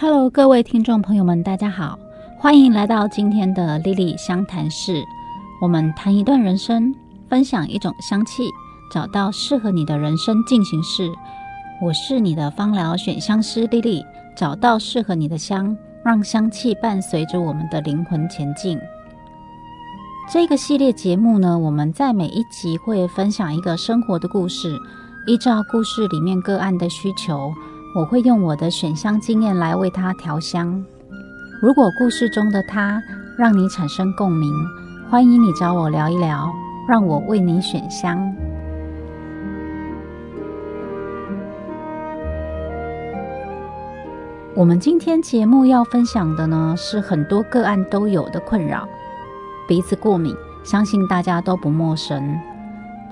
Hello，各位听众朋友们，大家好，欢迎来到今天的莉莉香谈室。我们谈一段人生，分享一种香气，找到适合你的人生进行式。我是你的芳疗选香师莉莉，找到适合你的香，让香气伴随着我们的灵魂前进。这个系列节目呢，我们在每一集会分享一个生活的故事，依照故事里面个案的需求。我会用我的选香经验来为他调香。如果故事中的他让你产生共鸣，欢迎你找我聊一聊，让我为你选香。我们今天节目要分享的呢，是很多个案都有的困扰——鼻子过敏，相信大家都不陌生。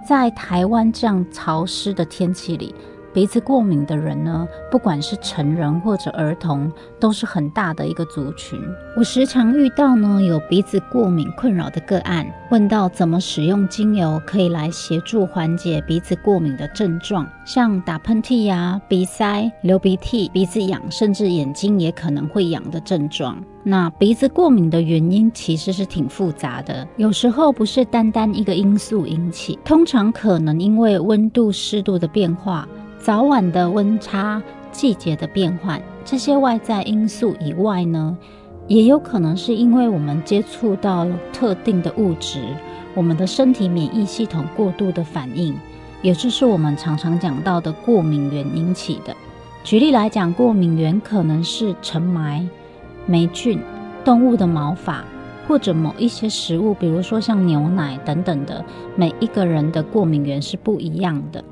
在台湾这样潮湿的天气里。鼻子过敏的人呢，不管是成人或者儿童，都是很大的一个族群。我时常遇到呢有鼻子过敏困扰的个案，问到怎么使用精油可以来协助缓解鼻子过敏的症状，像打喷嚏呀、鼻塞、流鼻涕、鼻子痒，甚至眼睛也可能会痒的症状。那鼻子过敏的原因其实是挺复杂的，有时候不是单单一个因素引起，通常可能因为温度、湿度的变化。早晚的温差、季节的变换，这些外在因素以外呢，也有可能是因为我们接触到了特定的物质，我们的身体免疫系统过度的反应，也就是我们常常讲到的过敏源引起的。举例来讲，过敏源可能是尘霾、霉菌、动物的毛发，或者某一些食物，比如说像牛奶等等的。每一个人的过敏源是不一样的。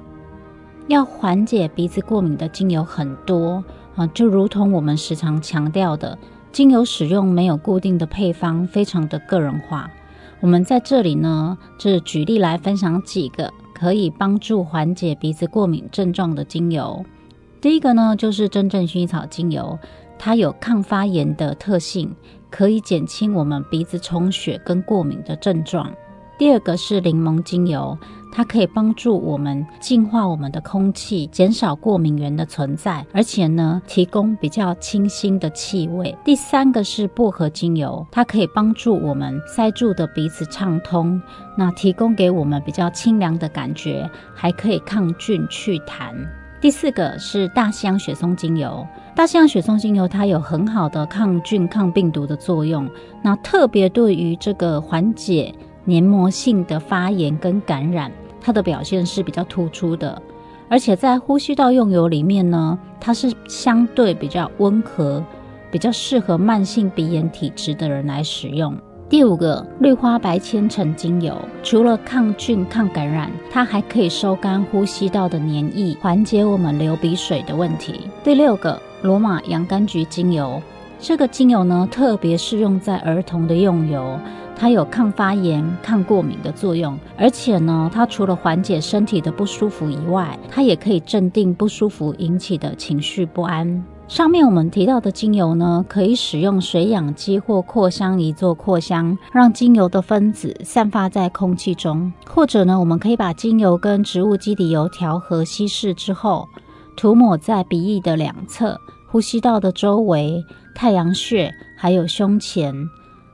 要缓解鼻子过敏的精油很多啊，就如同我们时常强调的，精油使用没有固定的配方，非常的个人化。我们在这里呢，就是举例来分享几个可以帮助缓解鼻子过敏症状的精油。第一个呢，就是真正薰衣草精油，它有抗发炎的特性，可以减轻我们鼻子充血跟过敏的症状。第二个是柠檬精油。它可以帮助我们净化我们的空气，减少过敏源的存在，而且呢，提供比较清新的气味。第三个是薄荷精油，它可以帮助我们塞住的鼻子畅通，那提供给我们比较清凉的感觉，还可以抗菌祛痰。第四个是大西洋雪松精油，大西洋雪松精油它有很好的抗菌抗病毒的作用，那特别对于这个缓解黏膜性的发炎跟感染。它的表现是比较突出的，而且在呼吸道用油里面呢，它是相对比较温和，比较适合慢性鼻炎体质的人来使用。第五个，绿花白千层精油，除了抗菌抗感染，它还可以收干呼吸道的黏液，缓解我们流鼻水的问题。第六个，罗马洋甘菊精油，这个精油呢，特别适用在儿童的用油。它有抗发炎、抗过敏的作用，而且呢，它除了缓解身体的不舒服以外，它也可以镇定不舒服引起的情绪不安。上面我们提到的精油呢，可以使用水氧机或扩香仪做扩香，让精油的分子散发在空气中；或者呢，我们可以把精油跟植物基底油调和稀释之后，涂抹在鼻翼的两侧、呼吸道的周围、太阳穴，还有胸前。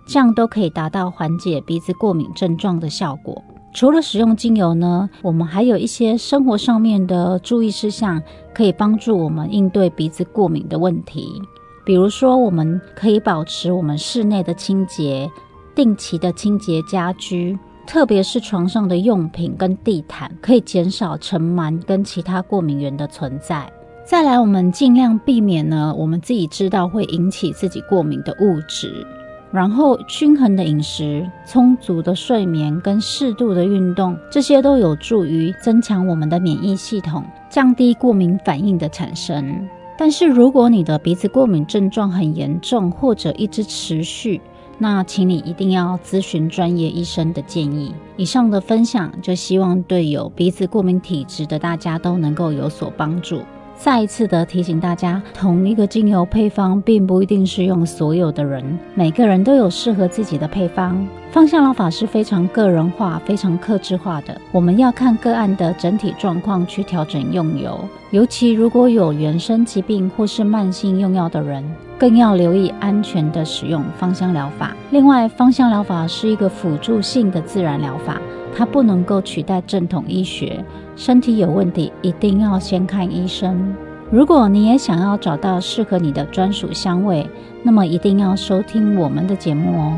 这样都可以达到缓解鼻子过敏症状的效果。除了使用精油呢，我们还有一些生活上面的注意事项，可以帮助我们应对鼻子过敏的问题。比如说，我们可以保持我们室内的清洁，定期的清洁家居，特别是床上的用品跟地毯，可以减少尘螨跟其他过敏源的存在。再来，我们尽量避免呢，我们自己知道会引起自己过敏的物质。然后，均衡的饮食、充足的睡眠跟适度的运动，这些都有助于增强我们的免疫系统，降低过敏反应的产生。但是，如果你的鼻子过敏症状很严重，或者一直持续，那请你一定要咨询专业医生的建议。以上的分享，就希望对有鼻子过敏体质的大家都能够有所帮助。再一次的提醒大家，同一个精油配方并不一定适用所有的人，每个人都有适合自己的配方。芳香疗法是非常个人化、非常克制化的，我们要看个案的整体状况去调整用油。尤其如果有原生疾病或是慢性用药的人，更要留意安全的使用芳香疗法。另外，芳香疗法是一个辅助性的自然疗法，它不能够取代正统医学。身体有问题，一定要先看医生。如果你也想要找到适合你的专属香味，那么一定要收听我们的节目哦。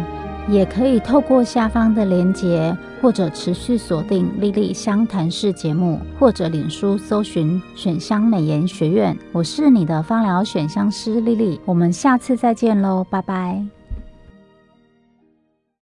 也可以透过下方的连接，或者持续锁定丽丽香谈室节目，或者脸书搜寻选香美颜学院。我是你的芳疗选香师莉莉，我们下次再见喽，拜拜。